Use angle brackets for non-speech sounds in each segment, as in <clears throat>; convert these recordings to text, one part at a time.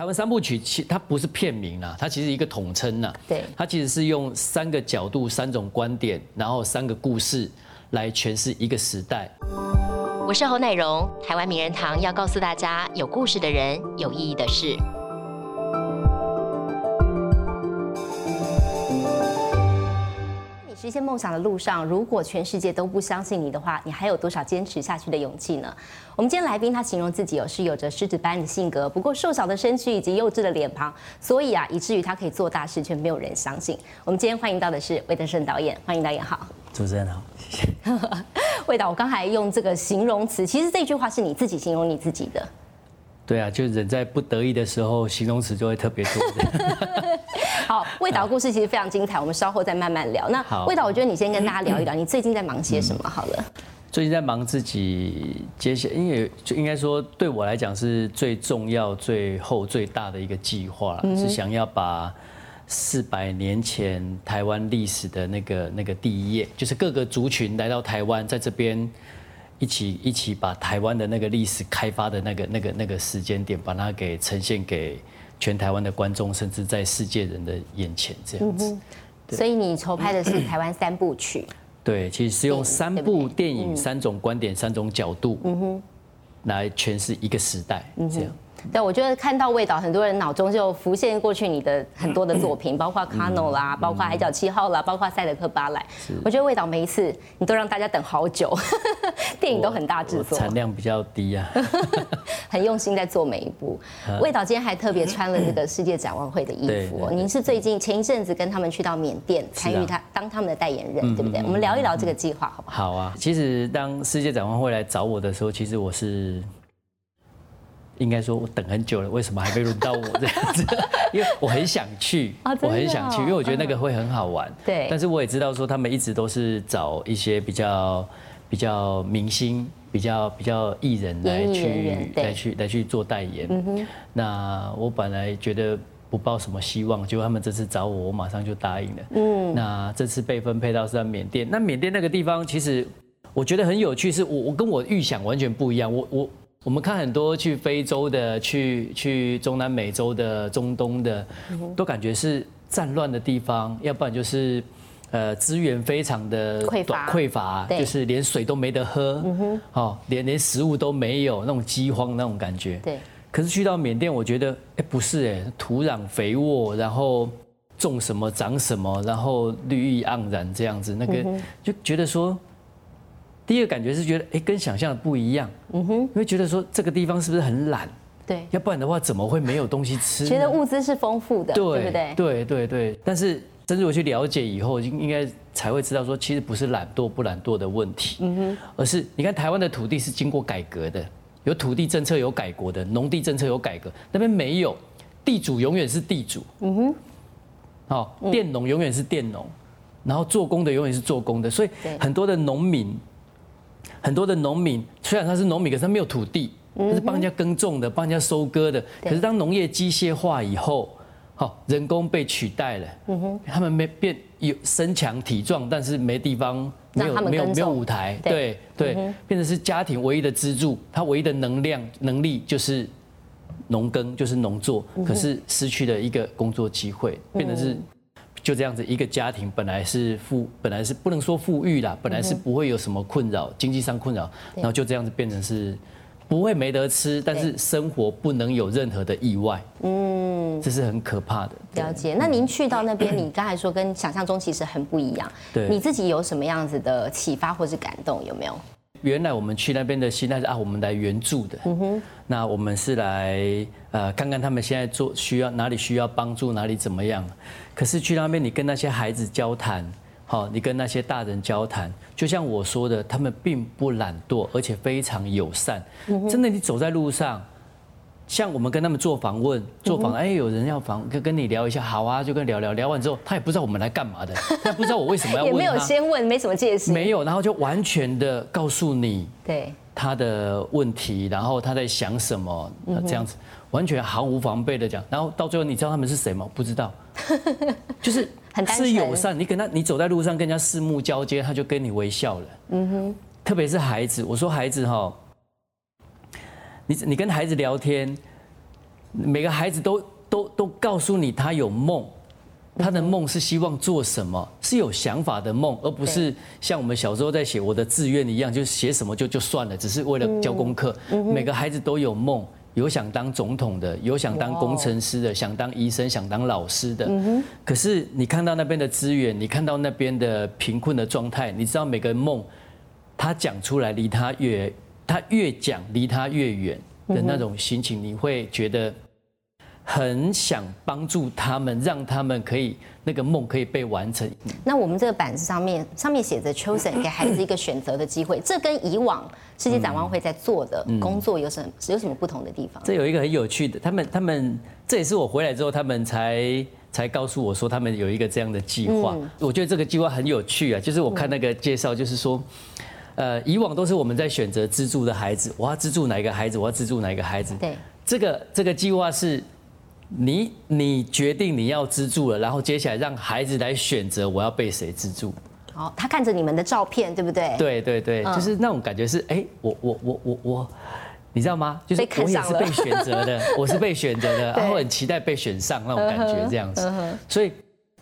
台湾三部曲，其它不是片名啊，它其实一个统称呐。对，它其实是用三个角度、三种观点，然后三个故事来诠释一个时代。我是侯乃荣，台湾名人堂要告诉大家，有故事的人，有意义的事。实现梦想的路上，如果全世界都不相信你的话，你还有多少坚持下去的勇气呢？我们今天来宾他形容自己有是有着狮子般的性格，不过瘦小的身躯以及幼稚的脸庞，所以啊，以至于他可以做大事，却没有人相信。我们今天欢迎到的是魏德胜导演，欢迎导演好。主持人好，<laughs> 谢谢。魏导，我刚才用这个形容词，其实这句话是你自己形容你自己的。对啊，就人在不得意的时候，形容词就会特别多。<laughs> 好，味道故事其实非常精彩，我们稍后再慢慢聊。那味道，我觉得你先跟大家聊一聊，你最近在忙些什么？好了，最近在忙自己接下，因为就应该说对我来讲是最重要、最后最大的一个计划，是想要把四百年前台湾历史的那个那个第一页，就是各个族群来到台湾，在这边。一起一起把台湾的那个历史开发的那个那个那个时间点，把它给呈现给全台湾的观众，甚至在世界人的眼前这样子。所以你筹拍的是台湾三部曲。对，其实是用三部电影、三种观点、三种角度，来诠释一个时代这样。对，我觉得看到味道，很多人脑中就浮现过去你的很多的作品，<clears throat> 包括《卡诺》啦，包括《海角七号》啦，包括《塞德克巴莱》。我觉得味道每一次你都让大家等好久，<laughs> 电影都很大制作，产量比较低啊，<laughs> 很用心在做每一部。<laughs> 味道今天还特别穿了这个世界展望会的衣服，您是最近前一阵子跟他们去到缅甸参与他当他们的代言人，对不对？我们聊一聊这个计划好不好？好啊，其实当世界展望会来找我的时候，其实我是。应该说，我等很久了，为什么还没轮到我这样子？因为我很想去，<laughs> 我很想去，因为我觉得那个会很好玩。对。但是我也知道说，他们一直都是找一些比较比较明星、比较比较艺人来去来去来去做代言。那我本来觉得不抱什么希望，结果他们这次找我，我马上就答应了。嗯。那这次被分配到是在缅甸，那缅甸那个地方其实我觉得很有趣，是我我跟我预想完全不一样。我我。我们看很多去非洲的、去去中南美洲的、中东的，都感觉是战乱的地方，要不然就是呃资源非常的匮乏，匮乏，就是连水都没得喝，哦，连连食物都没有，那种饥荒那种感觉。对。可是去到缅甸，我觉得哎不是哎，土壤肥沃，然后种什么长什么，然后绿意盎然这样子，那个就觉得说。第一个感觉是觉得，哎，跟想象的不一样。嗯哼，会觉得说这个地方是不是很懒？对，要不然的话怎么会没有东西吃？觉得物资是丰富的，对不对？对对对。但是深入去了解以后，应应该才会知道说，其实不是懒惰不懒惰的问题，嗯哼，而是你看台湾的土地是经过改革的，有土地政策有改革的，农地政策有改革，那边没有，地主永远是地主，嗯哼，好，佃农永远是佃农，然后做工的永远是做工的，所以很多的农民。很多的农民虽然他是农民，可是他没有土地，他是帮人家耕种的，帮人家收割的。可是当农业机械化以后，好，人工被取代了，他们没变有身强体壮，但是没地方，没有没有没有舞台，对。对，变成是家庭唯一的支柱，他唯一的能量能力就是农耕，就是农作，可是失去了一个工作机会，变成是。就这样子，一个家庭本来是富，本来是不能说富裕啦，本来是不会有什么困扰，经济上困扰，然后就这样子变成是不会没得吃，但是生活不能有任何的意外，嗯，这是很可怕的。了解。那您去到那边，你刚才说跟想象中其实很不一样，对，你自己有什么样子的启发或是感动？有没有？原来我们去那边的心态是啊，我们来援助的。嗯哼。那我们是来呃看看他们现在做需要哪里需要帮助，哪里怎么样。可是去那边，你跟那些孩子交谈，好，你跟那些大人交谈，就像我说的，他们并不懒惰，而且非常友善。嗯真的，你走在路上。像我们跟他们做访问，做访，哎，有人要访，跟跟你聊一下，好啊，就跟聊聊，聊完之后，他也不知道我们来干嘛的，他不知道我为什么要问也没有先问，没什么介绍，没有，然后就完全的告诉你，对。他的问题，然后他在想什么，这样子，完全毫无防备的讲，然后到最后，你知道他们是谁吗？不知道，<laughs> 就是很是友善，你跟他，你走在路上跟人家四目交接，他就跟你微笑了，嗯哼，特别是孩子，我说孩子哈。你你跟孩子聊天，每个孩子都都都告诉你他有梦，他的梦是希望做什么，是有想法的梦，而不是像我们小时候在写我的志愿一样，就写什么就就算了，只是为了交功课。每个孩子都有梦，有想当总统的，有想当工程师的，想当医生，想当老师的。可是你看到那边的资源，你看到那边的贫困的状态，你知道每个梦，他讲出来离他越，他越讲离他越远的那种心情，你会觉得。很想帮助他们，让他们可以那个梦可以被完成。那我们这个板子上面上面写着 “chosen”，<coughs> 给孩子一个选择的机会。这跟以往世界展望会在做的工作有什么有什么不同的地方？这有一个很有趣的，他们他们这也是我回来之后，他们才才告诉我说，他们有一个这样的计划。我觉得这个计划很有趣啊，就是我看那个介绍，就是说，呃，以往都是我们在选择资助的孩子，我要资助哪一个孩子，我要资助哪一个孩子。对，这个这个计划是。你你决定你要资助了，然后接下来让孩子来选择我要被谁资助。好，他看着你们的照片，对不对？对对对，就是那种感觉是，哎，我我我我我，你知道吗？就是我也是被选择的，<laughs> 我是被选择的，然后很期待被选上那种感觉，这样子。所以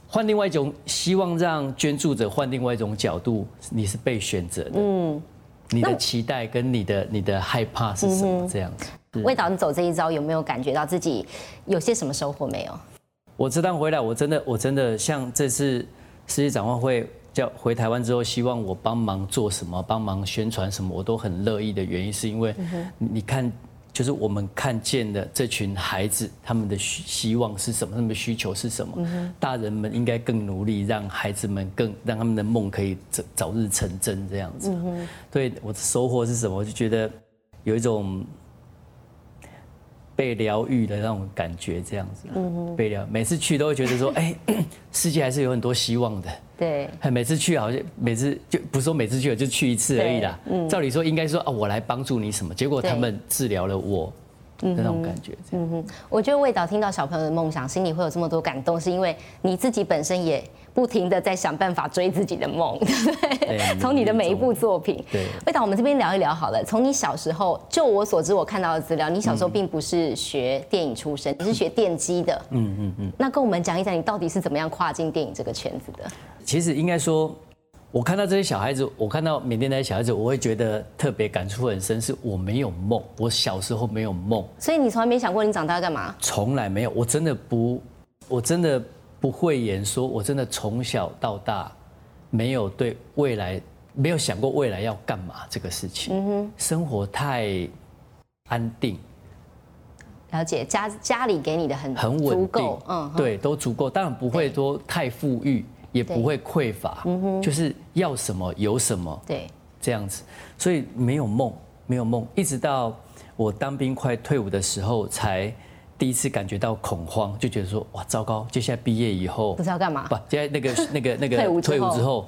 换另外一种，希望让捐助者换另外一种角度，你是被选择的。嗯，你的期待跟你的你的害怕是什么？这样子。魏导，你走这一招有没有感觉到自己有些什么收获没有？我这趟回来，我真的，我真的像这次世界展望会叫回台湾之后，希望我帮忙做什么，帮忙宣传什么，我都很乐意的原因，是因为你看，就是我们看见的这群孩子，他们的希望是什么，他们的需求是什么？大人们应该更努力，让孩子们更让他们的梦可以早早日成真，这样子。对，我的收获是什么？我就觉得有一种。被疗愈的那种感觉，这样子，被疗。每次去都会觉得说，哎，<coughs> 世界还是有很多希望的。对，每次去好像每次就不是说每次去了就去一次而已啦。照理说应该说啊，我来帮助你什么，结果他们治疗了我。那种感觉，嗯哼，我觉得魏导听到小朋友的梦想，心里会有这么多感动，是因为你自己本身也不停的在想办法追自己的梦，<laughs> 对不对？从你的每一部作品，对，魏导，我们这边聊一聊好了。从你小时候，就我所知，我看到的资料，你小时候并不是学电影出身，你是学电机的，嗯嗯嗯。那跟我们讲一讲，你到底是怎么样跨进电影这个圈子的？其实应该说。我看到这些小孩子，我看到缅甸那些小孩子，我会觉得特别感触很深。是我没有梦，我小时候没有梦，所以你从来没想过你长大要干嘛？从来没有，我真的不，我真的不会言说，我真的从小到大没有对未来没有想过未来要干嘛这个事情。嗯哼，生活太安定，了解家家里给你的很很稳定，嗯，对，都足够，当然不会说太富裕。也不会匮乏，就是要什么有什么，对，这样子，所以没有梦，没有梦，一直到我当兵快退伍的时候，才第一次感觉到恐慌，就觉得说哇糟糕，接下来毕业以后不知道干嘛，不，接下来那个 <laughs> 那个那个退伍之后，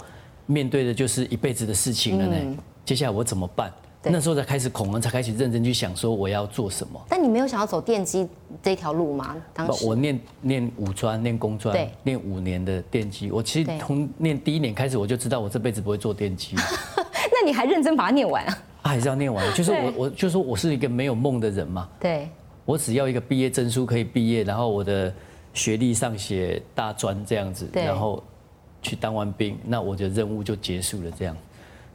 面对的就是一辈子的事情了呢，接下来我怎么办？那时候才开始恐慌，才开始认真去想说我要做什么。但你没有想要走电机这条路吗？当时我念念五专，念工专，念五年的电机。我其实从念第一年开始，我就知道我这辈子不会做电机。<laughs> 那你还认真把它念完啊？还是要念完？就是我，<laughs> 我就说我是一个没有梦的人嘛。对。我只要一个毕业证书可以毕业，然后我的学历上写大专这样子，然后去当完兵，那我的任务就结束了。这样，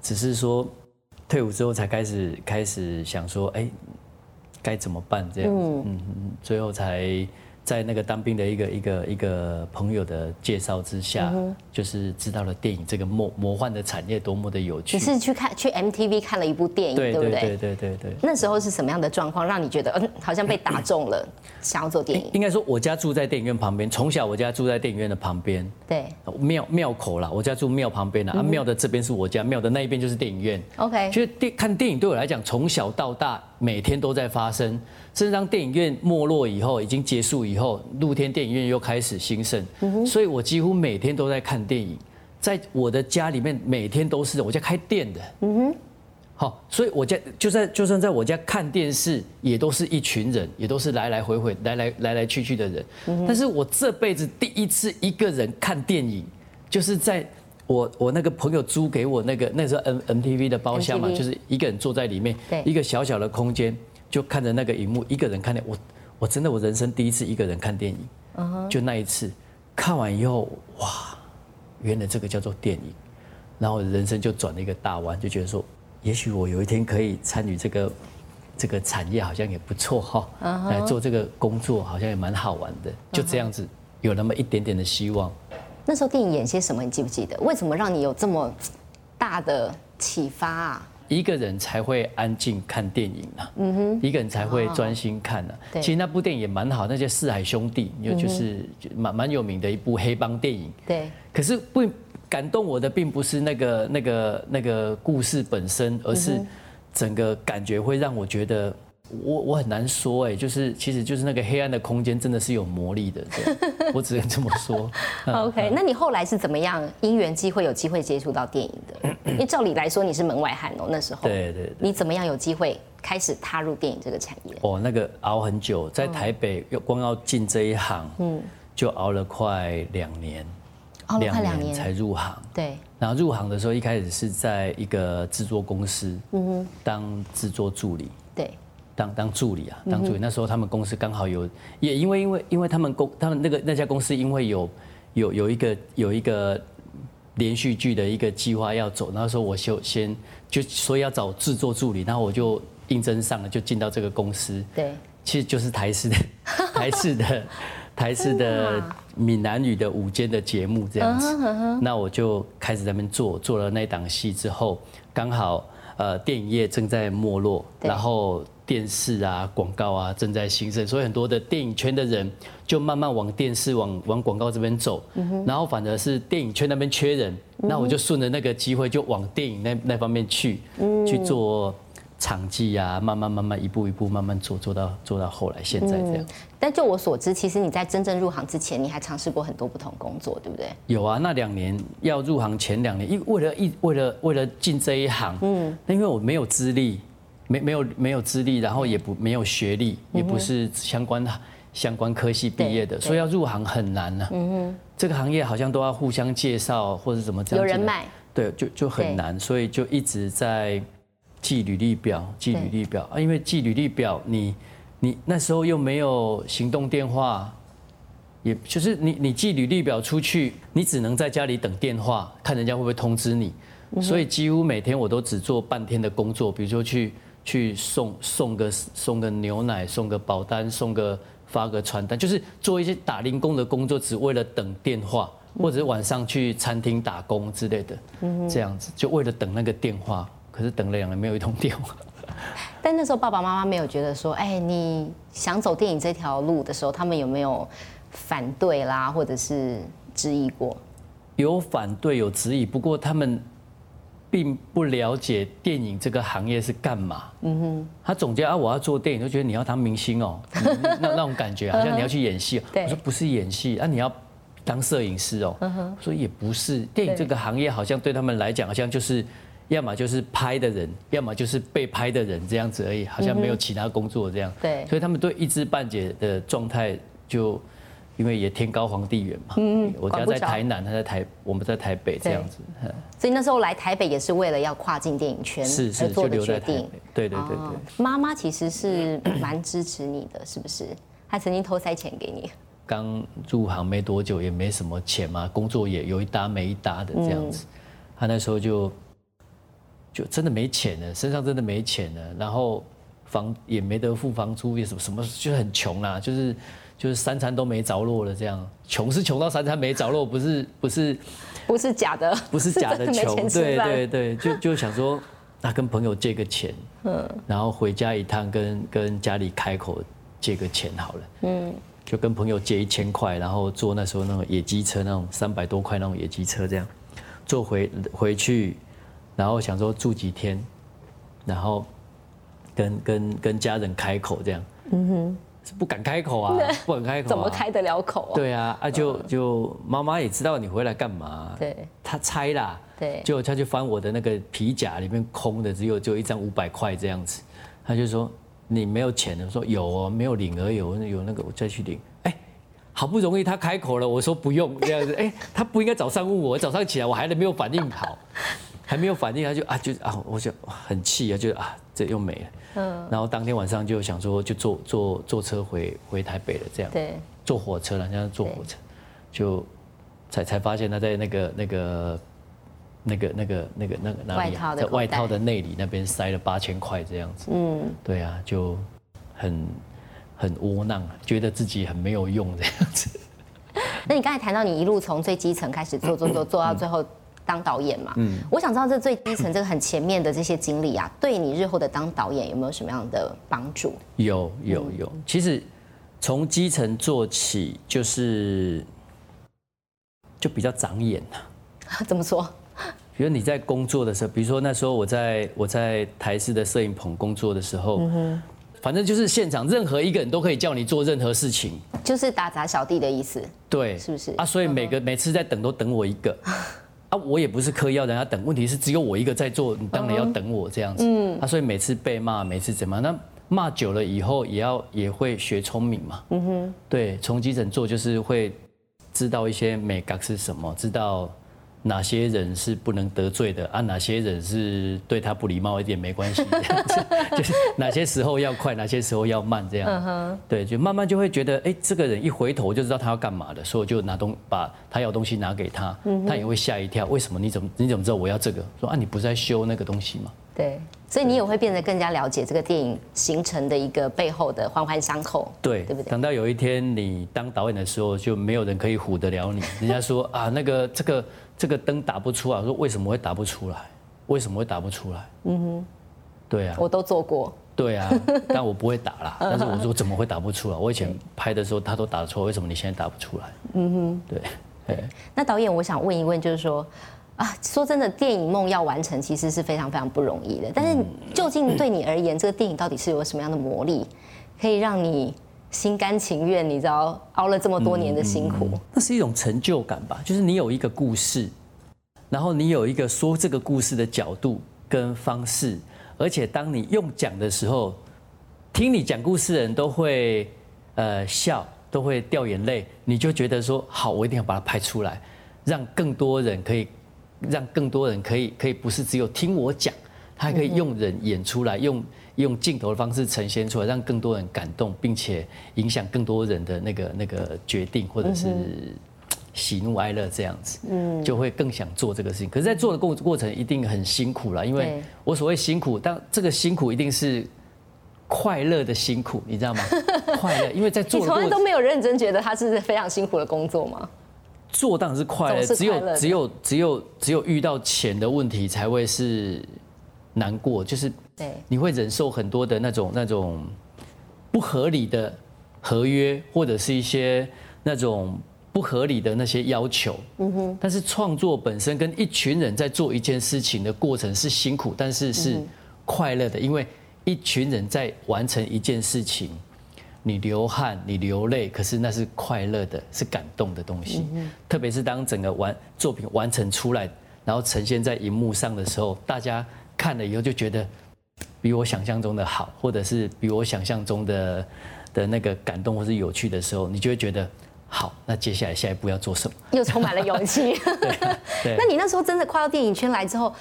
只是说。退伍之后才开始开始想说，哎，该怎么办这样子，嗯嗯，最后才。在那个当兵的一个一个一个朋友的介绍之下，就是知道了电影这个魔魔幻的产业多么的有趣。你是去看去 MTV 看了一部电影，对不对？对对对对。那时候是什么样的状况，让你觉得嗯，好像被打中了，想要做电影？应该说，我家住在电影院旁边，从小我家住在电影院的旁边。对。庙庙口啦，我家住庙旁边的啊，庙的这边是我家，庙的那一边就是电影院。OK。其实电看电影对我来讲，从小到大每天都在发生。甚至当电影院没落以后，已经结束以后，露天电影院又开始兴盛，所以我几乎每天都在看电影，在我的家里面每天都是我家开店的，嗯哼，好，所以我家就在就算在我家看电视，也都是一群人，也都是来来回回来来来来去去的人，但是我这辈子第一次一个人看电影，就是在我我那个朋友租给我那个那时候 M M T V 的包厢嘛，就是一个人坐在里面，一个小小的空间。就看着那个荧幕，一个人看的，我我真的我人生第一次一个人看电影，就那一次看完以后，哇，原来这个叫做电影，然后人生就转了一个大弯，就觉得说，也许我有一天可以参与这个这个产业，好像也不错哈，来做这个工作好像也蛮好玩的，就这样子有那么一点点的希望。那时候电影演些什么？你记不记得？为什么让你有这么大的启发啊？一个人才会安静看电影啊，嗯哼，一个人才会专心看啊。其实那部电影也蛮好，那些四海兄弟，就就是蛮蛮有名的一部黑帮电影。对。可是不感动我的，并不是那个那个那个故事本身，而是整个感觉会让我觉得。我我很难说哎，就是其实就是那个黑暗的空间真的是有魔力的，<laughs> 我只能这么说。OK，那你后来是怎么样因缘机会有机会接触到电影的？<clears throat> 因为照理来说你是门外汉哦，那时候。对对。你怎么样有机会开始踏入电影这个产业？哦，那个熬很久，在台北要光要进这一行，嗯，就熬了快两年，熬了快两年才入行。对。然后入行的时候，一开始是在一个制作公司，嗯哼，当制作助理。对。当当助理啊，当助理。那时候他们公司刚好有，也因为因为因为他们公他们那个那家公司因为有有有一个有一个连续剧的一个计划要走，那时候我就先就所以要找制作助理，然后我就应征上了，就进到这个公司。对，其实就是台式的台式的 <laughs> 台式的闽南语的午间的节目这样子。那我就开始在那边做，做了那档戏之后，刚好呃电影业正在没落，然后。电视啊，广告啊，正在兴盛，所以很多的电影圈的人就慢慢往电视、往往广告这边走。然后反而是电影圈那边缺人，那我就顺着那个机会就往电影那那方面去，去做场记啊，慢慢慢慢一步一步慢慢做，做到做到后来现在这样。但就我所知，其实你在真正入行之前，你还尝试过很多不同工作，对不对？有啊，那两年要入行前两年，因为了一为了为了进这一行，嗯，那因为我没有资历。没没有没有资历，然后也不没有学历，也不是相关相关科系毕业的，所以要入行很难呢。嗯哼，这个行业好像都要互相介绍或者怎么这样。有人脉。对，就就很难，所以就一直在记履历表，记履历表啊，因为记履历表，你你那时候又没有行动电话，也就是你你寄履历表出去，你只能在家里等电话，看人家会不会通知你，所以几乎每天我都只做半天的工作，比如说去。去送送个送个牛奶，送个保单，送个发个传单，就是做一些打零工的工作，只为了等电话，或者是晚上去餐厅打工之类的，这样子就为了等那个电话。可是等了两年没有一通电话。但那时候爸爸妈妈没有觉得说，哎，你想走电影这条路的时候，他们有没有反对啦，或者是质疑过？有反对，有质疑，不过他们。并不了解电影这个行业是干嘛。嗯哼，他总结啊，我要做电影，就觉得你要当明星哦，<laughs> 那那种感觉好像你要去演戏。我说不是演戏，啊，你要当摄影师哦。嗯哼，所以也不是电影这个行业，好像对他们来讲，好像就是要么就是拍的人，要么就是被拍的人这样子而已，好像没有其他工作这样。对，所以他们对一知半解的状态就。因为也天高皇帝远嘛，嗯我家在台南，他在台，我们在台北这样子。所以那时候来台北也是为了要跨境电影圈是是做的决定。对对对对。妈妈其实是 <clears throat> 蛮支持你的，是不是？她曾经偷塞钱给你。刚入行没多久，也没什么钱嘛，工作也有一搭没一搭的这样子。他那时候就就真的没钱了，身上真的没钱了，然后房也没得付房租，也什么什么就很穷啦，就是。就是三餐都没着落了，这样穷是穷到三餐没着落，不是不是不是假的，不是假的 <laughs> 穷，对对对，就就想说，那跟朋友借个钱，<laughs> 嗯，然后回家一趟，跟跟家里开口借个钱好了，嗯，就跟朋友借一千块，然后坐那时候那种野鸡车，那种三百多块那种野鸡车，这样坐回回去，然后想说住几天，然后跟跟跟家人开口这样，嗯哼。不敢开口啊，<laughs> 不敢开口，怎么开得了口啊？对啊，啊就就妈妈也知道你回来干嘛，对，她猜啦，对，就她就翻我的那个皮夹里面空的，只有就一张五百块这样子，她就说你没有钱。了，说有哦，没有领而有有那个我再去领，哎，好不容易他开口了，我说不用这样子，哎，他不应该早上问我，早上起来我还没有反应好，还没有反应他就啊就啊我就很气啊就啊这又没了。嗯，然后当天晚上就想说，就坐坐坐车回回台北了，这样。对，坐火车了，现在坐火车，就才才发现他在那个那个那个那个那个那个哪里啊，在外套的内里那边塞了八千块这样子。嗯，对啊，就很很窝囊，觉得自己很没有用这样子。那你刚才谈到你一路从最基层开始做做做做到最后当导演嘛？嗯，我想知道这最基层这个很前面的这些经历啊，<laughs> 对你日后的当导演有没有什么样的帮助？有有有，其实从基层做起就是就比较长眼呐。<laughs> 怎么说？比如你在工作的时候，比如说那时候我在我在台视的摄影棚工作的时候。反正就是现场任何一个人都可以叫你做任何事情，就是打杂小弟的意思，对，是不是啊？所以每个每次在等都等我一个，<laughs> 啊，我也不是刻意要人家等，问题是只有我一个在做，你当然要等我这样子，嗯，啊，所以每次被骂，每次怎么，那骂久了以后也要也会学聪明嘛，嗯哼，对，从基层做就是会知道一些美感是什么，知道。哪些人是不能得罪的啊？哪些人是对他不礼貌一点没关系？<laughs> 就是哪些时候要快，哪些时候要慢，这样。对，就慢慢就会觉得，哎，这个人一回头就知道他要干嘛的，所以我就拿东把他要东西拿给他，他也会吓一跳。为什么？你怎么你怎么知道我要这个？说啊，你不是在修那个东西吗？对，所以你也会变得更加了解这个电影形成的一个背后的环环相扣。对，对不对？等到有一天你当导演的时候，就没有人可以唬得了你。人家说啊，那个这个。这个灯打不出来，说为什么会打不出来？为什么会打不出来？嗯哼，对啊，我都做过。对啊，<laughs> 但我不会打啦。但是我说怎么会打不出来？我以前拍的时候他都打错，为什么你现在打不出来？嗯哼，对。对。那导演，我想问一问，就是说啊，说真的，电影梦要完成其实是非常非常不容易的。但是究竟对你而言，这个电影到底是有什么样的魔力，可以让你？心甘情愿，你知道熬了这么多年的辛苦，那是一种成就感吧？就是你有一个故事，然后你有一个说这个故事的角度跟方式，而且当你用讲的时候，听你讲故事的人都会呃笑，都会掉眼泪，你就觉得说好，我一定要把它拍出来，让更多人可以，让更多人可以可以不是只有听我讲，他还可以用人演出来用。用镜头的方式呈现出来，让更多人感动，并且影响更多人的那个那个决定，或者是喜怒哀乐这样子，嗯，就会更想做这个事情。可是，在做的过过程一定很辛苦了，因为我所谓辛苦，但这个辛苦一定是快乐的辛苦，你知道吗？<laughs> 快乐，因为在做 <laughs> 你从来都没有认真觉得它是非常辛苦的工作吗？做当然是快乐，只有只有只有只有遇到钱的问题才会是难过，就是。对，你会忍受很多的那种那种不合理的合约，或者是一些那种不合理的那些要求。嗯哼。但是创作本身跟一群人在做一件事情的过程是辛苦，但是是快乐的，因为一群人在完成一件事情，你流汗，你流泪，可是那是快乐的，是感动的东西。特别是当整个完作品完成出来，然后呈现在荧幕上的时候，大家看了以后就觉得。比我想象中的好，或者是比我想象中的的那个感动或是有趣的时候，你就会觉得好。那接下来下一步要做什么？又充满了勇气。<laughs> 对。<laughs> 那你那时候真的跨到电影圈来之后，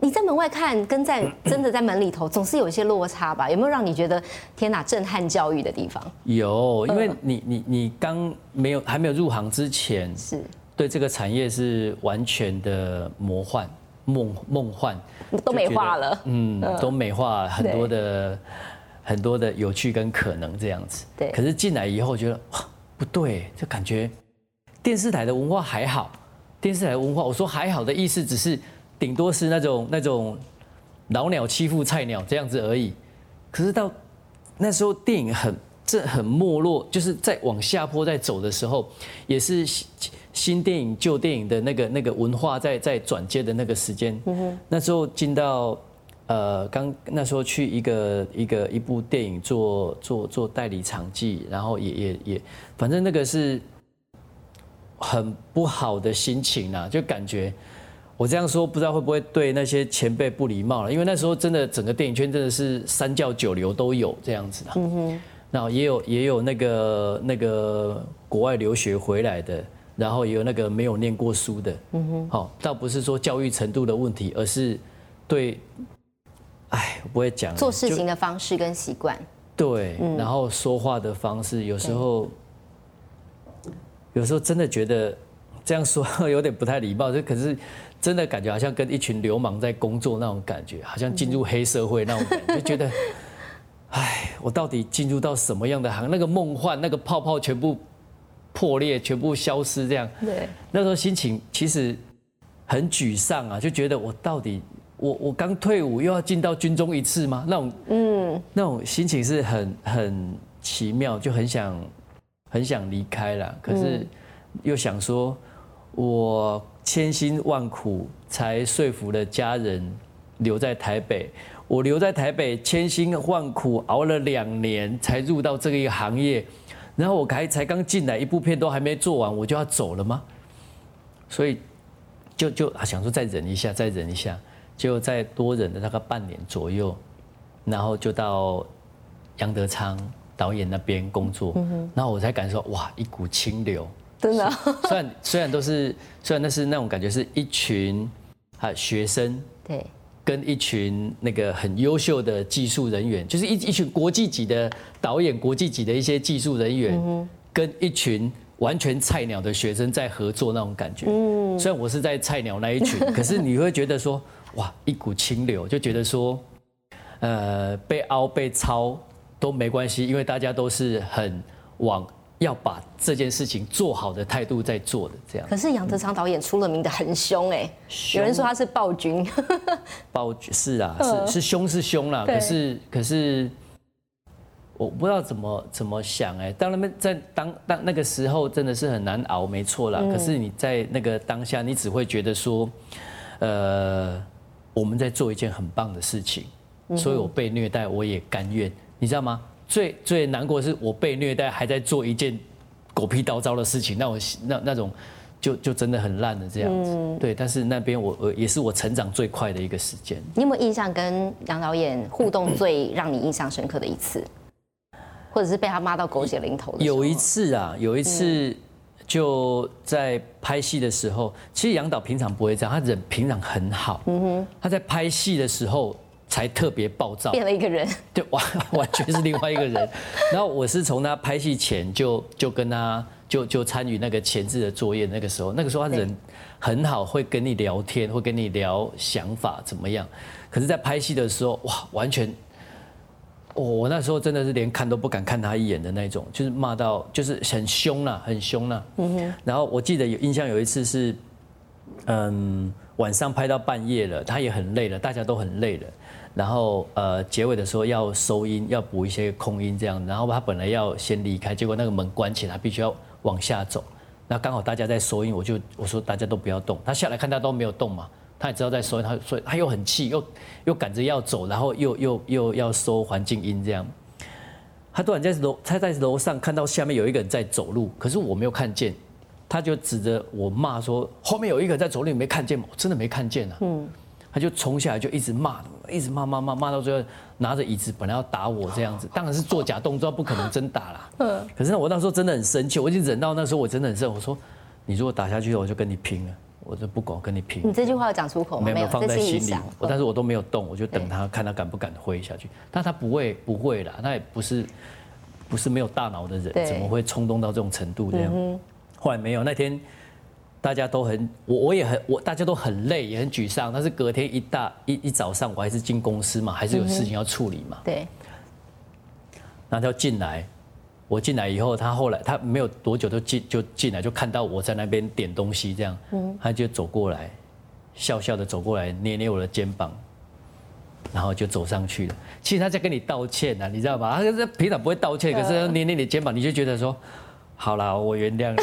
你在门外看跟在真的在门里头，总是有一些落差吧？有没有让你觉得天哪，震撼教育的地方？有，因为你你你刚没有还没有入行之前，是对这个产业是完全的魔幻。梦梦幻都美化了，嗯，都美化很多的很多的有趣跟可能这样子。对，可是进来以后觉得哇不对，就感觉电视台的文化还好，电视台文化，我说还好的意思只是顶多是那种那种老鸟欺负菜鸟这样子而已。可是到那时候电影很这很没落，就是在往下坡在走的时候，也是。新新电影、旧电影的那个那个文化在在转接的那个时间，那时候进到呃刚那时候去一个一个一部电影做做做代理场记，然后也也也，反正那个是很不好的心情啊，就感觉我这样说不知道会不会对那些前辈不礼貌了，因为那时候真的整个电影圈真的是三教九流都有这样子的，然后也有也有那个那个国外留学回来的。然后也有那个没有念过书的，嗯哼，好，倒不是说教育程度的问题，而是对哎，我不会讲做事情的方式跟习惯。对，嗯然后说话的方式，有时候，有时候真的觉得这样说有点不太礼貌，就可是真的感觉好像跟一群流氓在工作那种感觉，好像进入黑社会那种感觉，就觉得，哎，我到底进入到什么样的行？那个梦幻，那个泡泡全部破裂，全部消失，这样。对，那时候心情其实很沮丧啊，就觉得我到底我我刚退伍又要进到军中一次吗？那种嗯，那种心情是很很奇妙，就很想很想离开了，可是又想说，我千辛万苦才说服了家人留在台北。我留在台北，千辛万苦熬了两年，才入到这个一个行业，然后我才才刚进来，一部片都还没做完，我就要走了吗？所以就就啊想说再忍一下，再忍一下，就再多忍了大概半年左右，然后就到杨德昌导演那边工作，然后我才感受哇一股清流，真的。虽然虽然都是虽然那是那种感觉是一群啊学生对，跟一群那个很优秀的技术人员，就是一一群国际级的导演、国际级的一些技术人员，跟一群完全菜鸟的学生在合作那种感觉。虽然我是在菜鸟那一群，<laughs> 可是你会觉得说，哇，一股清流，就觉得说，呃，被凹被抄都没关系，因为大家都是很往要把这件事情做好的态度在做的，这样。可是杨德昌导演出了名的很凶哎，有人说他是暴君。<laughs> 暴君是啊，嗯是是凶是凶啦，可是可是我不知道怎么怎么想哎、当他们在当当那个时候真的是很难熬，没错嗯啦。可是你在那个当下，你只会觉得说，呃，我们在做一件很棒的事情，嗯所以我被虐待我也甘愿，你知道吗？最最难过的是我被虐待还在做一件狗屁叨糟的事情，那我那那种。就就真的很烂的这样子，嗯对。但是那边我我也是我成长最快的一个时间。你有没有印象跟杨导演互动最让你印象深刻的一次，或者是被他骂到狗血淋头的？有一次啊，有一次就在拍戏的时候，其实杨导平常不会这样，他人平常很好。嗯哼，他在拍戏的时候才特别暴躁，变了一个人，对完完全是另外一个人。<laughs> 然后我是从他拍戏前就就跟他就就参与那个前置的作业，那个时候那个时候他人很好，会跟你聊天，会跟你聊想法怎么样。可是，在拍戏的时候，哇，完全。我我那时候真的是连看都不敢看他一眼的那种，就是骂到就是很凶啦，很凶啦。嗯然后我记得有印象有一次是，嗯，晚上拍到半夜了，他也很累了，大家都很累了。然后呃，结尾的时候要收音，要补一些空音这样。然后他本来要先离开，结果那个门关起来，他必须要往下走。那刚好大家在收音，我就我说大家都不要动。他下来看他都没有动嘛，他也知道在收音，他所以他又很气，又又赶着要走，然后又又又要收环境音这样。他突然在楼，他在楼上看到下面有一个人在走路，可是我没有看见，他就指着我骂说：“后面有一个人在走路，你没看见吗？”我真的没看见啊。嗯，他就冲下来就一直骂，一直骂骂骂骂到最后拿着椅子本来要打我这样子，当然是做假动作，不可能真打啦。嗯，可是我那时候真的很生气，我已经忍到那时候我真的很生，我说：“你如果打下去，我就跟你拼了，我就不管，我跟你拼。”你这句话有讲出口吗？没有放在心里，我但是我都没有动，我就等他看他敢不敢挥下去。但他不会，不会啦，他也不是不是没有大脑的人，怎么会冲动到这种程度这样？后来没有，那天大家都很，我我也很，我大家都很累，也很沮丧。但是隔天一大一一早上，我还是进公司嘛，还是有事情要处理嘛，对，然后他就进来。我进来以后，他后来他没有多久就进就进来，就看到我在那边点东西，这样，他就走过来，笑笑的走过来，捏捏我的肩膀，然后就走上去了。其实他在跟你道歉啊，你知道吧？他是平常不会道歉，可是他捏捏你的肩膀，你就觉得说，好啦，我原谅你。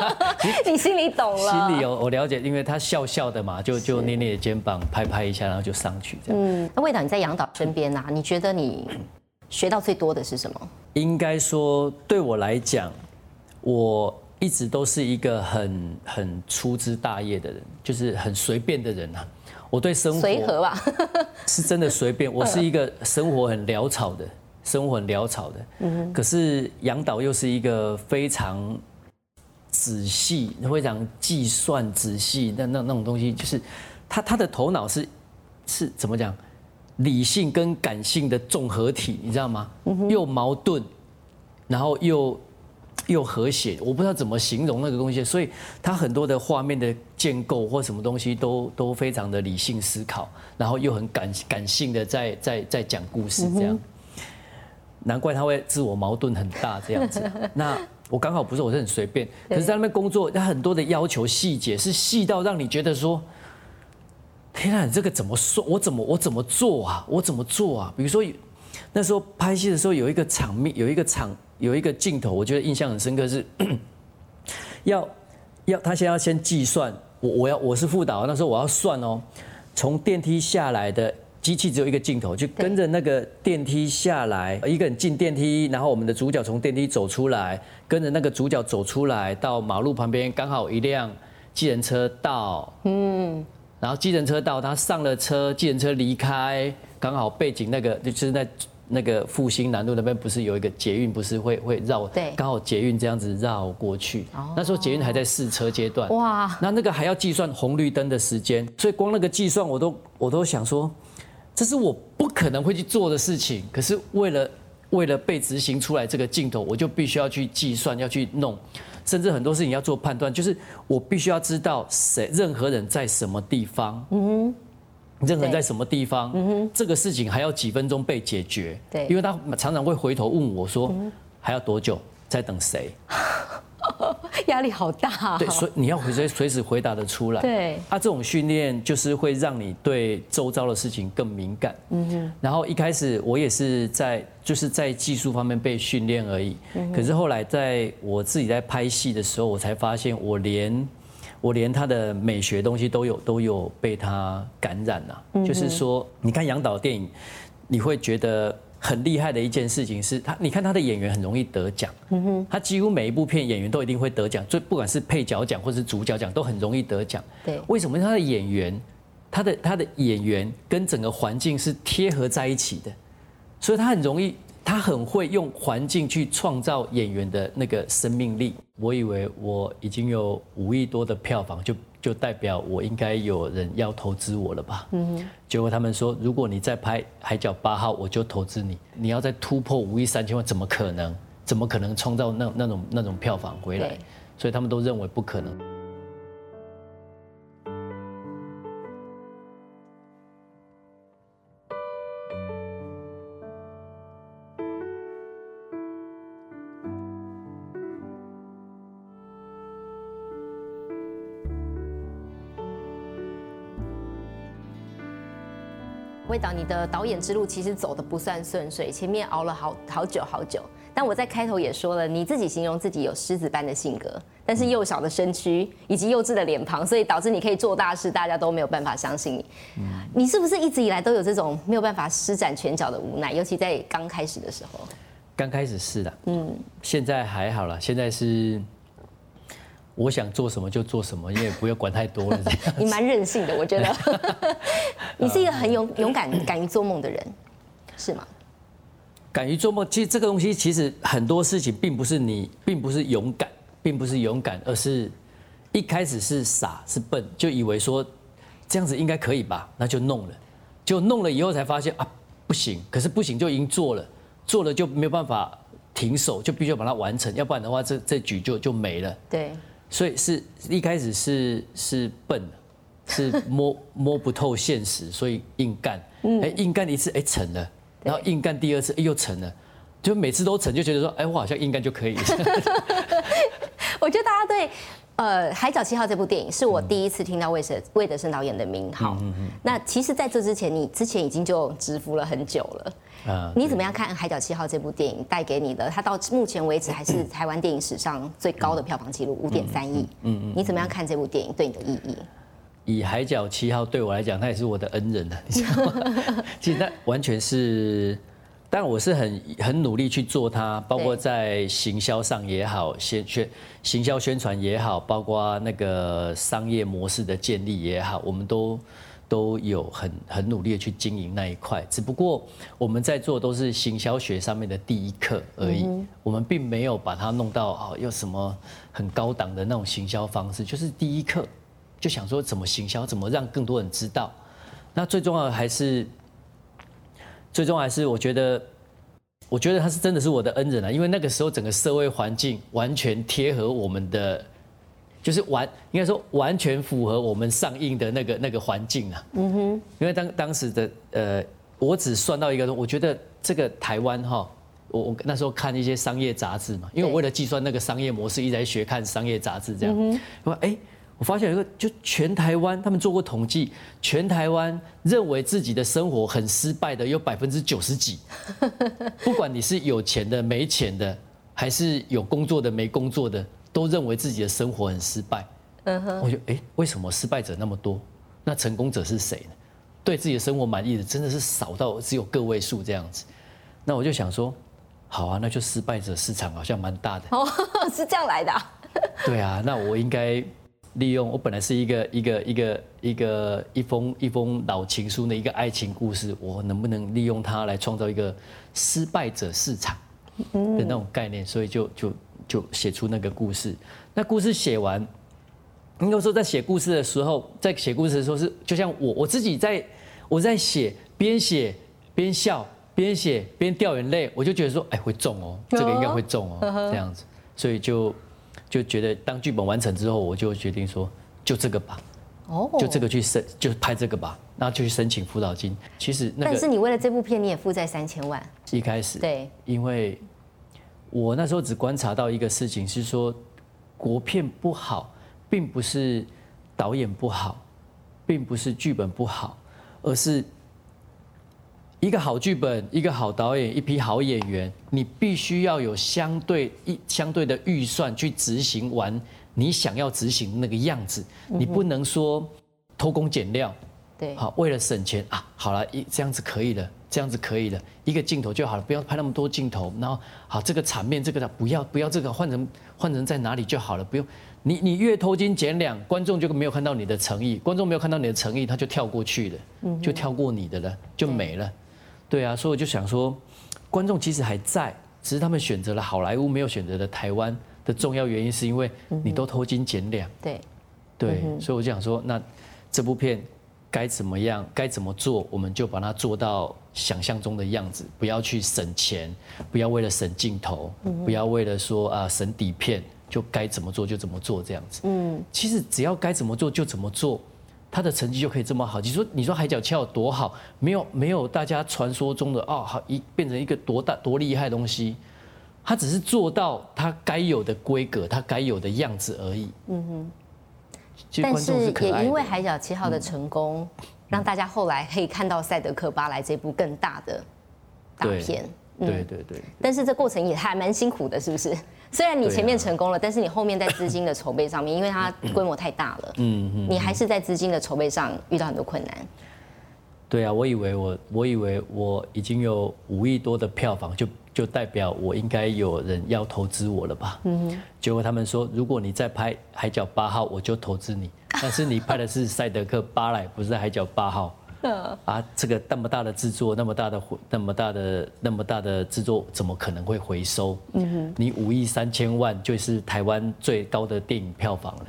<laughs> 你心里懂了，心里有我了解，因为他笑笑的嘛，就就捏捏肩膀，拍拍一下，然后就上去这样。嗯，那魏导你在杨导身边啊、你觉得你学到最多的是什么？应该说，对我来讲，我一直都是一个很很粗枝大叶的人，就是很随便的人啊。我对生活随和吧，<laughs> 是真的随便，我是一个生活很潦草的，生活很潦草的。可是杨导又是一个非常仔细、非常计算仔细，那那那种东西，就是他他的头脑是是怎么讲？理性跟感性的综合体，你知道吗？又矛盾，然后又又和谐，我不知道怎么形容那个东西，所以他很多的画面的建构或什么东西都都非常的理性思考，然后又很感感性的在在在讲故事这样。难怪他会自我矛盾很大这样子。<laughs> 那我刚好不是，我是很随便，<laughs> 可是在那边工作，他很多的要求细节是细到让你觉得说。天啊，你这个怎么说？我怎么我怎么做啊？我怎么做啊？比如说那时候拍戏的时候，有一个场面，有一个场，有一个镜头，我觉得印象很深刻，是 <clears throat> 要要他先要先计算，我我要我是副导，那时候我要算哦，从电梯下来的机器只有一个镜头，就跟着那个电梯下来，一个人进电梯，然后我们的主角从电梯走出来，跟着那个主角走出来到马路旁边，刚好一辆计程车到，嗯。然后计程车到，他上了车，计程车离开，刚好背景那个就是在那个复兴南路那边，不是有一个捷运，不是会会绕，对，刚好捷运这样子绕过去。那时候捷运还在试车阶段，哇，那那个还要计算红绿灯的时间，所以光那个计算我都我都想说，这是我不可能会去做的事情。可是为了为了被执行出来这个镜头，我就必须要去计算，要去弄。甚至很多事情要做判断，就是我必须要知道谁任何人在什么地方，嗯哼，任何人在什么地方，嗯哼，这个事情还要几分钟被解决，对，因为他常常会回头问我说，还要多久，在等谁？<laughs> 压力好大，对，所以你要随随时回答的出来。对，他这种训练就是会让你对周遭的事情更敏感。嗯哼。然后一开始我也是在就是在技术方面被训练而已。嗯。可是后来在我自己在拍戏的时候，我才发现我连我连他的美学东西都有都有被他感染了。嗯。就是说，你看杨导电影，你会觉得。很厉害的一件事情是他，你看他的演员很容易得奖，他几乎每一部片演员都一定会得奖，最不管是配角奖或是主角奖都很容易得奖。对，为什么他的演员，他的他的演员跟整个环境是贴合在一起的，所以他很容易，他很会用环境去创造演员的那个生命力。我以为我已经有五亿多的票房就。就代表我应该有人要投资我了吧？嗯，结果他们说，如果你再拍《海角八号》，我就投资你。你要再突破五亿三千万，怎么可能？怎么可能创造那那种那种票房回来？所以他们都认为不可能。魏导，你的导演之路其实走的不算顺遂，前面熬了好好久好久。但我在开头也说了，你自己形容自己有狮子般的性格，但是幼小的身躯以及幼稚的脸庞，所以导致你可以做大事，大家都没有办法相信你。你是不是一直以来都有这种没有办法施展拳脚的无奈？尤其在刚开始的时候。刚开始是的，嗯，现在还好了，现在是。我想做什么就做什么，因为不要管太多了。<laughs> 你蛮任性的，我觉得。<laughs> 你是一个很勇勇敢、敢于做梦的人，是吗？敢于做梦，其实这个东西，其实很多事情并不是你，并不是勇敢，并不是勇敢，而是一开始是傻是笨，就以为说这样子应该可以吧，那就弄了，就弄了以后才发现啊不行，可是不行就已经做了，做了就没有办法停手，就必须要把它完成，要不然的话这这局就就没了。对。所以是一开始是是笨，是摸摸不透现实，所以硬干。哎，硬干一次，哎成了，然后硬干第二次，哎又成了，就每次都成，就觉得说，哎我好像硬干就可以。<laughs> 我觉得大家对。呃，《海角七号》这部电影是我第一次听到魏神魏德胜导演的名号。那其实，在这之前，你之前已经就蛰伏了很久了。啊，你怎么样看《海角七号》这部电影带给你的？它到目前为止还是台湾电影史上最高的票房纪录，五点三亿。嗯嗯，你怎么样看这部电影对你的意义？以《海角七号》对我来讲，他也是我的恩人你知道吗？<laughs> 其实那完全是。但我是很很努力去做它，包括在行销上也好，宣宣行销宣传也好，包括那个商业模式的建立也好，我们都都有很很努力的去经营那一块。只不过我们在做都是行销学上面的第一课而已，我们并没有把它弄到哦，有什么很高档的那种行销方式，就是第一课就想说怎么行销，怎么让更多人知道。那最重要的还是。最重要还是我觉得，我觉得他是真的是我的恩人啊，因为那个时候整个社会环境完全贴合我们的，就是完应该说完全符合我们上映的那个那个环境啊。嗯哼。因为当当时的呃，我只算到一个，我觉得这个台湾哈，我我那时候看一些商业杂志嘛，因为我为了计算那个商业模式，一直在学看商业杂志这样。我哎。我发现有一个，就全台湾，他们做过统计，全台湾认为自己的生活很失败的有百分之九十几。<laughs> 不管你是有钱的、没钱的，还是有工作的、没工作的，都认为自己的生活很失败。嗯哼，我就哎，为什么失败者那么多？那成功者是谁呢？对自己的生活满意的真的是少到只有个位数这样子。那我就想说，好啊，那就失败者市场好像蛮大的。哦，<laughs> 是这样来的。<laughs> 对啊，那我应该。利用我本来是一个一个一个一个一封一封老情书的一个爱情故事，我能不能利用它来创造一个失败者市场的那种概念？所以就就就写出那个故事。那故事写完，应该说在写故事的时候，在写故事的时候是就像我我自己在我在写边写边笑边写边掉眼泪，我就觉得说哎会中哦，这个应该会中哦这样子，所以就。就觉得当剧本完成之后，我就决定说，就这个吧，哦，就这个去申，就拍这个吧，然后就去申请辅导金。其实，但是你为了这部片，你也负债三千万。一开始，对，因为我那时候只观察到一个事情，是说国片不好，并不是导演不好，并不是剧本不好，而是。一个好剧本，一个好导演，一批好演员，你必须要有相对一相对的预算去执行完你想要执行的那个样子。你不能说偷工减料，对，好为了省钱啊，好了，一这样子可以了，这样子可以了，一个镜头就好了，不要拍那么多镜头。然后好这个场面，这个的不要不要这个换成换成在哪里就好了，不用你你越偷斤减两，观众就没有看到你的诚意，观众没有看到你的诚意，他就跳过去了，就跳过你的了，就没了。对啊，所以我就想说，观众其实还在，只是他们选择了好莱坞，没有选择了台湾的重要原因，是因为你都偷斤减两。对，对，所以我就想说，那这部片该怎么样，该怎么做，我们就把它做到想象中的样子，不要去省钱，不要为了省镜头，不要为了说啊省底片，就该怎么做就怎么做这样子。嗯，其实只要该怎么做就怎么做。他的成绩就可以这么好？你说，你说海角七号多好？没有，没有大家传说中的哦，好一变成一个多大多厉害的东西。他只是做到他该有的规格，他该有的样子而已。嗯哼。但是也因为海角七号的成功，让大家后来可以看到《赛德克巴莱》这部更大的大片。对对对。但是这过程也还蛮辛苦的，是不是？<laughs> 虽然你前面成功了，但是你后面在资金的筹备上面，因为它 <clears throat> 规模太大了，嗯嗯，你还是在资金的筹备上遇到很多困难。对啊，我以为我我以为我已经有五亿多的票房，就就代表我应该有人要投资我了吧？嗯结果他们说，如果你再拍《海角八号》，我就投资你。<laughs> 但是你拍的是《赛德克巴莱》，不是《海角八号》。<laughs> 啊，这个那么大的制作，那么大的那么大的那么大的制作，怎么可能会回收？嗯哼，你五亿三千万就是台湾最高的电影票房了。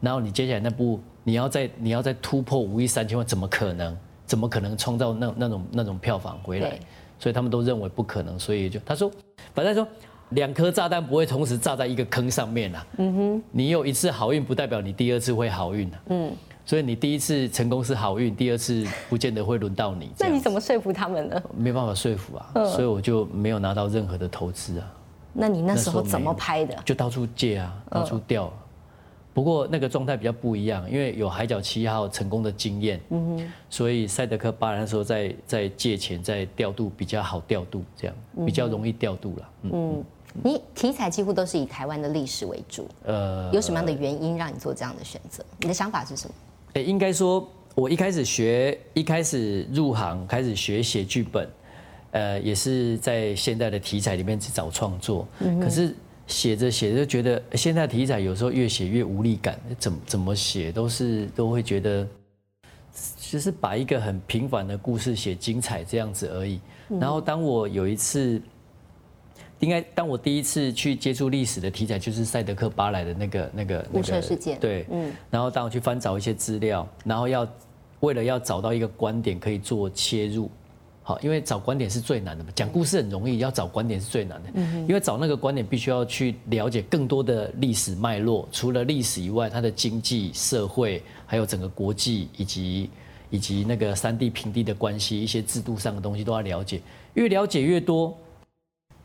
然后你接下来那部，你要再你要再突破五亿三千万，怎么可能？怎么可能创造那那种那种票房回来？所以他们都认为不可能。所以就他说，反正说两颗炸弹不会同时炸在一个坑上面啦。嗯哼，你有一次好运，不代表你第二次会好运啊。嗯。所以你第一次成功是好运，第二次不见得会轮到你。那你怎么说服他们呢？没办法说服啊，所以我就没有拿到任何的投资啊。那你那时候怎么拍的？就到处借啊，到处调。不过那个状态比较不一样，因为有海角七号成功的经验，嗯哼，所以赛德克巴莱那时候在在借钱在调度比较好调度，这样比较容易调度了。嗯，你题材几乎都是以台湾的历史为主，呃，有什么样的原因让你做这样的选择？你的想法是什么？诶，应该说，我一开始学，一开始入行，开始学写剧本，呃，也是在现代的题材里面去找创作。可是写着写着，觉得现在题材有时候越写越无力感，怎怎么写都是都会觉得，就是把一个很平凡的故事写精彩这样子而已。然后当我有一次。应该当我第一次去接触历史的题材，就是塞德克巴莱的那个那个那个事件。对，嗯。然后当我去翻找一些资料，然后要为了要找到一个观点可以做切入，好，因为找观点是最难的嘛，讲故事很容易，要找观点是最难的。因为找那个观点，必须要去了解更多的历史脉络，除了历史以外，它的经济社会，还有整个国际以及以及那个山地平地的关系，一些制度上的东西都要了解。越了解越多，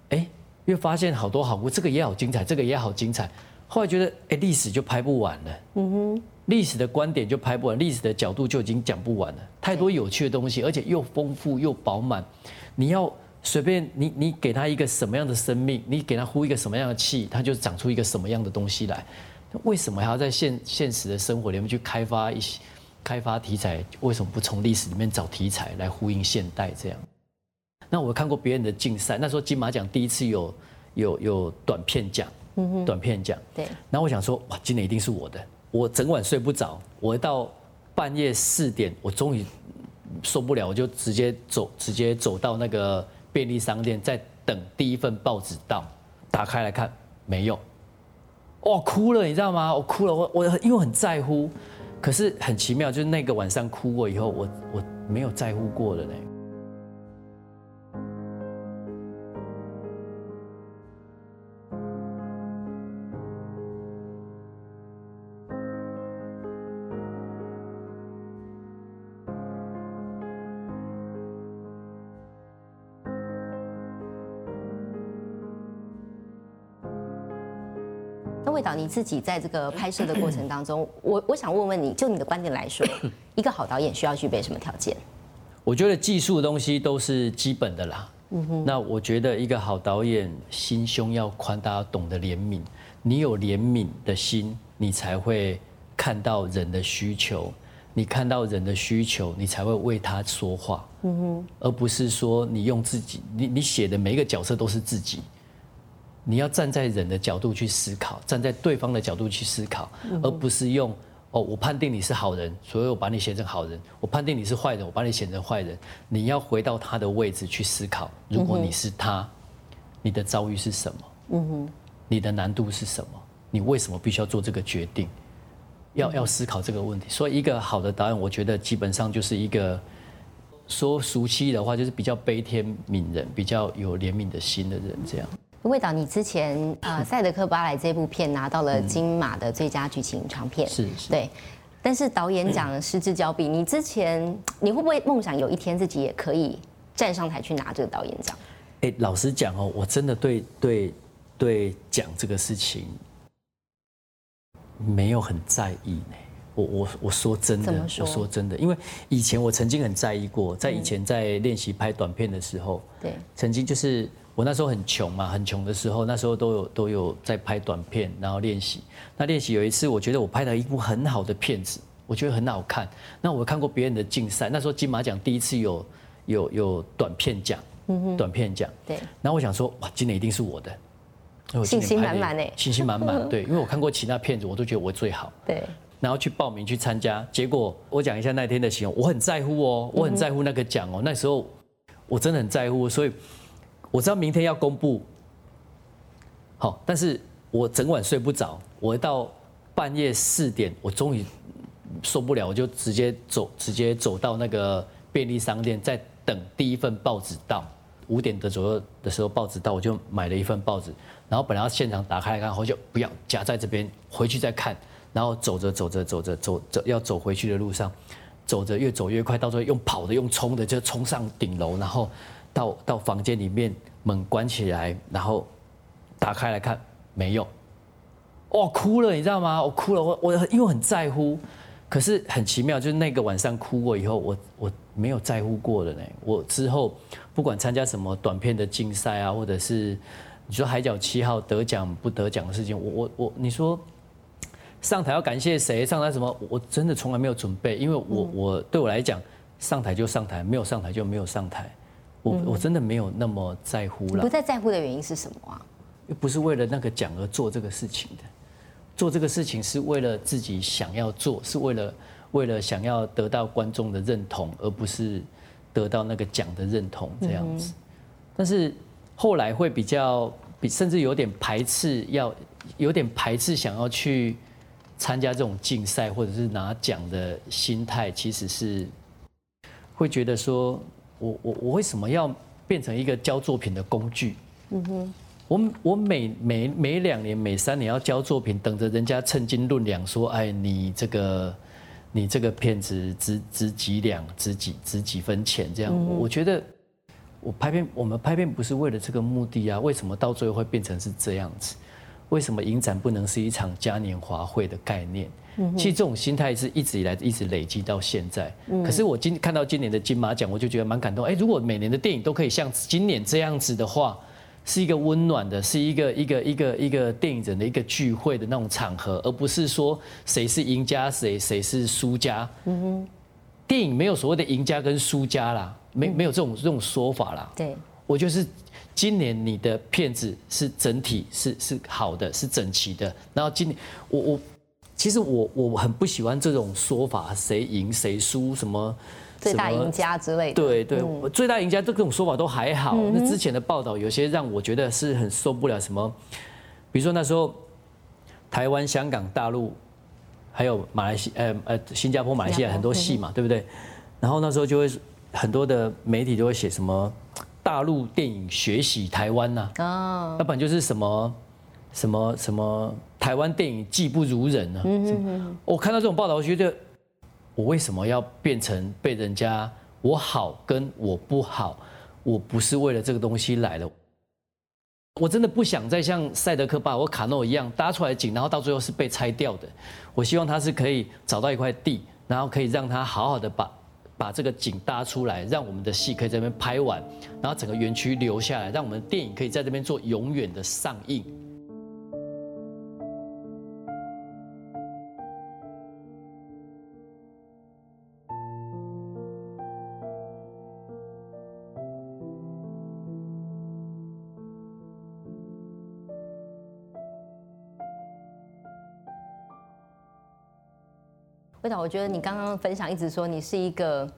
哎，越发现好多好故，这个也好精彩，这个也好精彩。后来觉得，哎，历史就拍不完了。嗯哼。历史的观点就拍不完，历史的角度就已经讲不完了，太多有趣的东西，而且又丰富又饱满。你要随便你你给他一个什么样的生命，你给他呼一个什么样的气，他就长出一个什么样的东西来。为什么还要在现现实的生活里面去开发一些开发题材？为什么不从历史里面找题材来呼应现代？这样？那我看过别人的竞赛，那时候金马奖第一次有有有短片奖，嗯短片奖。对。然后我想说，哇，今年一定是我的。我整晚睡不着，我到半夜四点，我终于受不了，我就直接走，直接走到那个便利商店，在等第一份报纸到，打开来看，没有，哇，哭了，你知道吗？我哭了，我我因为很在乎，可是很奇妙，就是那个晚上哭过以后，我我没有在乎过的呢。魏导，你自己在这个拍摄的过程当中，我我想问问你，就你的观点来说，一个好导演需要具备什么条件？我觉得技术的东西都是基本的啦。嗯哼。那我觉得一个好导演心胸要宽大，懂得怜悯。你有怜悯的心，你才会看到人的需求。你看到人的需求，你才会为他说话。嗯哼。而不是说你用自己，你你写的每一个角色都是自己。你要站在人的角度去思考，站在对方的角度去思考，而不是用哦，我判定你是好人，所以我把你写成好人；我判定你是坏人，我把你写成坏人。你要回到他的位置去思考，如果你是他，你的遭遇是什么？嗯哼，你的难度是什么？你为什么必须要做这个决定？要要思考这个问题。所以，一个好的导演，我觉得基本上就是一个说熟悉的话，就是比较悲天悯人、比较有怜悯的心的人，这样。魏导，你之前呃《赛德克巴莱》这部片拿到了金马的最佳剧情长片，是是，对。但是导演奖失之交臂，你之前你会不会梦想有一天自己也可以站上台去拿这个导演奖？哎，老实讲哦，我真的对对对讲这个事情没有很在意呢。我我我说真的，我说真的，因为以前我曾经很在意过，在以前在练习拍短片的时候，对，曾经就是。我那时候很穷嘛，很穷的时候，那时候都有都有在拍短片，然后练习。那练习有一次，我觉得我拍了一部很好的片子，我觉得很好看。那我看过别人的竞赛，那时候金马奖第一次有有有短片奖，嗯短片奖。对。然后我想说，哇，今年一定是我的，信心满满诶，<laughs> 信心满满。对，因为我看过其他片子，我都觉得我最好。对。然后去报名去参加，结果我讲一下那天的形容，我很在乎哦，我很在乎那个奖哦。那时候我真的很在乎，所以。我知道明天要公布，好，但是我整晚睡不着，我到半夜四点，我终于受不了，我就直接走，直接走到那个便利商店，在等第一份报纸到。五点的左右的时候，报纸到，我就买了一份报纸，然后本来要现场打开来看，后就不要夹在这边，回去再看。然后走着走着走着走走要走回去的路上，走着越走越快，到时候用跑的用冲的就冲上顶楼，然后。到到房间里面，门关起来，然后打开来看，没有，哇，哭了，你知道吗？我哭了，我我因为很在乎，可是很奇妙，就是那个晚上哭过以后，我我没有在乎过了呢。我之后不管参加什么短片的竞赛啊，或者是你说《海角七号》得奖不得奖的事情，我我我，你说上台要感谢谁？上台什么？我真的从来没有准备，因为我我对我来讲，上台就上台，没有上台就没有上台。我我真的没有那么在乎了。不再在乎的原因是什么啊？又不是为了那个奖而做这个事情的，做这个事情是为了自己想要做，是为了为了想要得到观众的认同，而不是得到那个奖的认同这样子。但是后来会比较比甚至有点排斥，要有点排斥想要去参加这种竞赛或者是拿奖的心态，其实是会觉得说。我我我为什么要变成一个交作品的工具？嗯哼，我我每每每两年每三年要交作品，等着人家称斤论两，说哎你这个你这个片子值值几两，值几值几分钱这样，我觉得。我拍片，我们拍片不是为了这个目的啊？为什么到最后会变成是这样子？为什么影展不能是一场嘉年华会的概念？其实这种心态是一直以来一直累积到现在。可是我今看到今年的金马奖，我就觉得蛮感动。哎，如果每年的电影都可以像今年这样子的话，是一个温暖的，是一个一个一个一个电影人的一个聚会的那种场合，而不是说谁是赢家，谁谁是输家。嗯哼，电影没有所谓的赢家跟输家啦。没没有这种这种说法啦。对，我就是今年你的片子是整体是是好的，是整齐的。然后今年我我其实我我很不喜欢这种说法，谁赢谁输什么最大赢家之类的。对对，最大赢家这种说法都还好。那之前的报道有些让我觉得是很受不了。什么？比如说那时候台湾、香港、大陆还有马来西呃呃新加坡、马来西亚很多戏嘛，对不对？然后那时候就会。很多的媒体都会写什么大陆电影学习台湾呐，哦，要不然就是什么什么什么台湾电影技不如人呢？嗯我看到这种报道，我觉得我为什么要变成被人家我好跟我不好？我不是为了这个东西来的，我真的不想再像赛德克巴或卡诺一样搭出来景，然后到最后是被拆掉的。我希望他是可以找到一块地，然后可以让他好好的把。把这个景搭出来，让我们的戏可以在这边拍完，然后整个园区留下来，让我们电影可以在这边做永远的上映。魏导，我觉得你刚刚分享一直说你是一个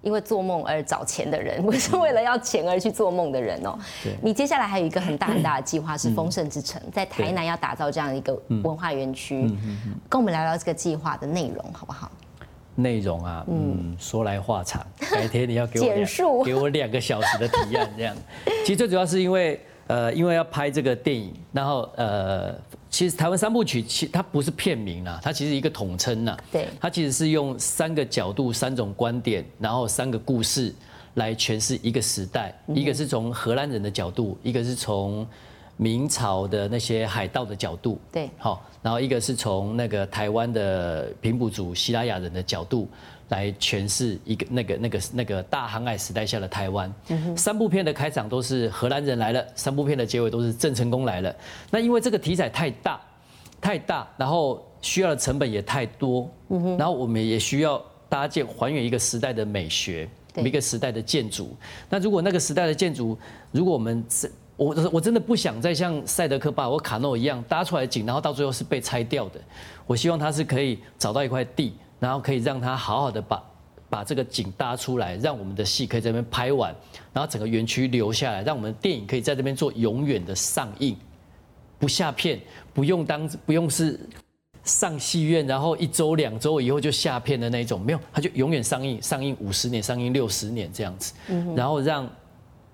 因为做梦而找钱的人，<laughs> 不是为了要钱而去做梦的人哦。你接下来还有一个很大很大的计划是丰盛之城，在台南要打造这样一个文化园区。跟我们聊聊这个计划的内容好不好？内容啊，嗯，说来话长，改天你要给我给我两个小时的提案这样。其实最主要是因为。呃，因为要拍这个电影，然后呃，其实台湾三部曲其它不是片名啦，它其实一个统称呐。对。它其实是用三个角度、三种观点，然后三个故事来诠释一个时代。一个是从荷兰人的角度，一个是从明朝的那些海盗的角度。对。好，然后一个是从那个台湾的平埔族、西拉雅人的角度。来诠释一个那个那个那个大航海时代下的台湾。三部片的开场都是荷兰人来了，三部片的结尾都是郑成功来了。那因为这个题材太大，太大，然后需要的成本也太多，然后我们也需要搭建还原一个时代的美学，一个时代的建筑。那如果那个时代的建筑，如果我们是我我真的不想再像赛德克巴或卡诺一样搭出来景，然后到最后是被拆掉的。我希望它是可以找到一块地。然后可以让他好好的把把这个景搭出来，让我们的戏可以在这边拍完，然后整个园区留下来，让我们的电影可以在这边做永远的上映，不下片，不用当不用是上戏院，然后一周两周以后就下片的那种，没有，它就永远上映，上映五十年，上映六十年这样子，然后让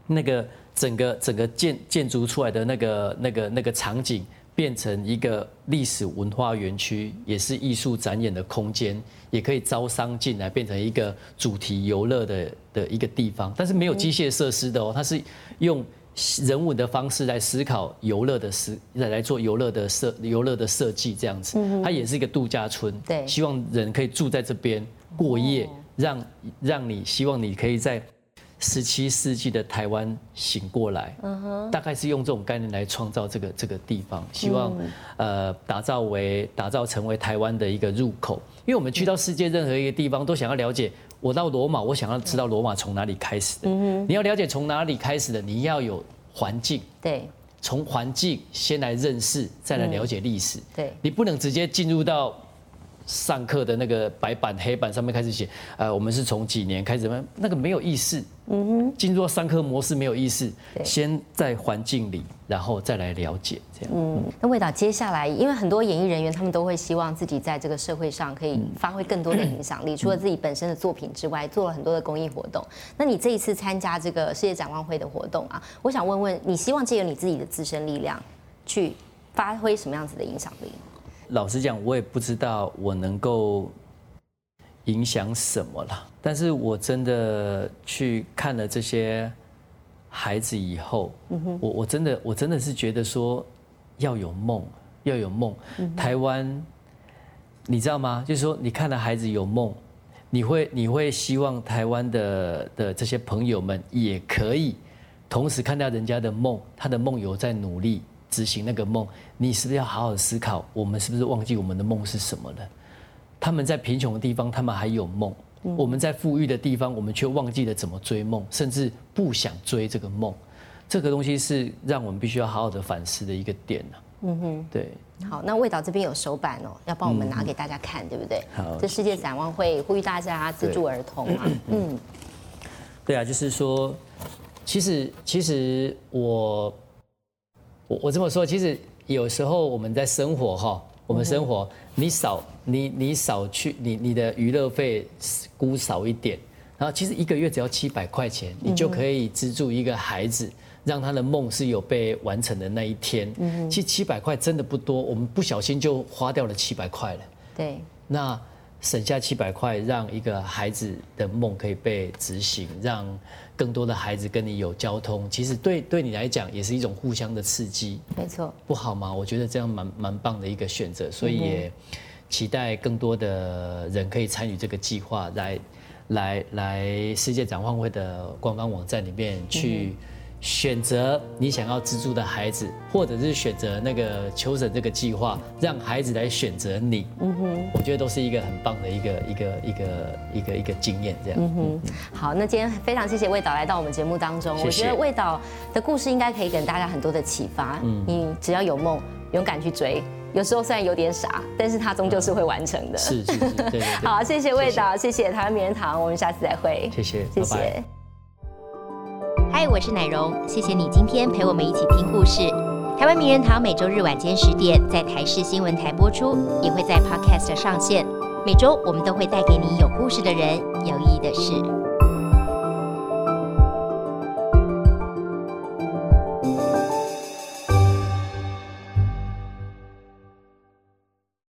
那个整个整个建建筑出来的那个那个那个场景。变成一个历史文化园区，也是艺术展演的空间，也可以招商进来，变成一个主题游乐的的一个地方。但是没有机械设施的哦，它是用人文的方式来思考游乐的思来来做游乐的设游乐的设计这样子。它也是一个度假村，对，希望人可以住在这边过夜，让让你希望你可以在。十七世纪的台湾醒过来，大概是用这种概念来创造这个这个地方，希望呃打造为打造成为台湾的一个入口。因为我们去到世界任何一个地方，都想要了解。我到罗马，我想要知道罗马从哪里开始的。你要了解从哪里开始的，你要有环境。对，从环境先来认识，再来了解历史。对，你不能直接进入到。上课的那个白板黑板上面开始写，呃，我们是从几年开始，那个没有意识，嗯哼，进入上课模式没有意识，先在环境里，然后再来了解这样。嗯，那魏导接下来，因为很多演艺人员他们都会希望自己在这个社会上可以发挥更多的影响力，除了自己本身的作品之外，做了很多的公益活动。那你这一次参加这个世界展望会的活动啊，我想问问你，希望借由你自己的自身力量去发挥什么样子的影响力？老实讲，我也不知道我能够影响什么了。但是我真的去看了这些孩子以后，我我真的我真的是觉得说要有梦，要有梦。台湾，你知道吗？就是说，你看了孩子有梦，你会你会希望台湾的的这些朋友们也可以同时看到人家的梦，他的梦有在努力。执行那个梦，你是不是要好好思考？我们是不是忘记我们的梦是什么了？他们在贫穷的地方，他们还有梦；我们在富裕的地方，我们却忘记了怎么追梦，甚至不想追这个梦。这个东西是让我们必须要好好的反思的一个点呢。嗯哼，对。好，那味道这边有手板哦，要帮我们拿给大家看，对不对？好。这世界展望会呼吁大家资助儿童嘛？嗯。对啊，就是说，其实其实我。我我这么说，其实有时候我们在生活哈，我们生活，你少你你少去你你的娱乐费估少一点，然后其实一个月只要七百块钱，你就可以资助一个孩子，让他的梦是有被完成的那一天。嗯其实七百块真的不多，我们不小心就花掉了七百块了。对，那。省下七百块，让一个孩子的梦可以被执行，让更多的孩子跟你有交通，其实对对你来讲也是一种互相的刺激。没错，不好吗？我觉得这样蛮蛮棒的一个选择，所以也期待更多的人可以参与这个计划，来来来世界展望会的官方网站里面去。选择你想要资助的孩子，或者是选择那个求诊这个计划，让孩子来选择你。嗯哼，我觉得都是一个很棒的一个一个一个一个一个经验。这样。嗯哼，好，那今天非常谢谢魏导来到我们节目当中。我觉得魏导的故事应该可以给大家很多的启发。嗯，你只要有梦，勇敢去追。有时候虽然有点傻，但是他终究是会完成的。是是是，对对。好，谢谢魏导，谢谢台湾名人堂，我们下次再会。谢谢，谢谢。嗨，我是奶蓉，谢谢你今天陪我们一起听故事。台湾名人堂每周日晚间十点在台视新闻台播出，也会在 Podcast 上线。每周我们都会带给你有故事的人，有意义的事。